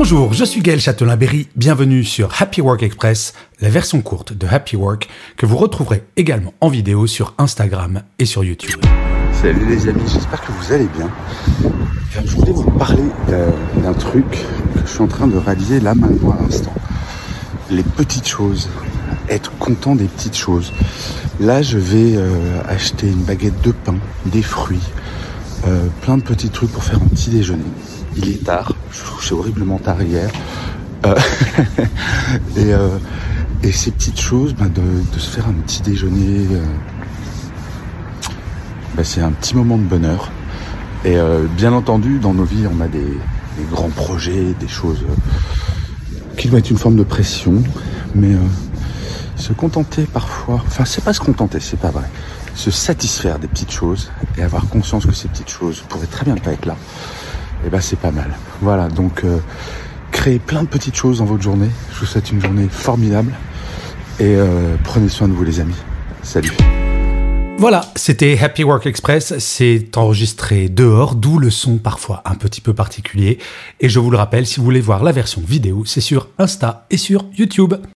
Bonjour, je suis Gaël Châtelain-Berry, bienvenue sur Happy Work Express, la version courte de Happy Work que vous retrouverez également en vidéo sur Instagram et sur YouTube. Salut les amis, j'espère que vous allez bien. Je voulais vous parler euh, d'un truc que je suis en train de réaliser là maintenant l'instant. Les petites choses, être content des petites choses. Là, je vais euh, acheter une baguette de pain, des fruits, euh, plein de petits trucs pour faire un petit déjeuner. Il est tard, je c'est horriblement tard hier. Euh, et, euh, et, ces petites choses, bah, de, se faire un petit déjeuner, bah, c'est un petit moment de bonheur. Et bien entendu, dans nos vies, on a des, des grands projets, des choses qui doivent être une forme de pression, mais se contenter parfois, enfin c'est pas se contenter, c'est pas vrai, se satisfaire des petites choses et avoir conscience que ces petites choses pourraient très bien pas être là, et eh ben c'est pas mal. Voilà, donc euh, créez plein de petites choses dans votre journée. Je vous souhaite une journée formidable et euh, prenez soin de vous les amis. Salut. Voilà, c'était Happy Work Express. C'est enregistré dehors, d'où le son parfois un petit peu particulier. Et je vous le rappelle, si vous voulez voir la version vidéo, c'est sur Insta et sur YouTube.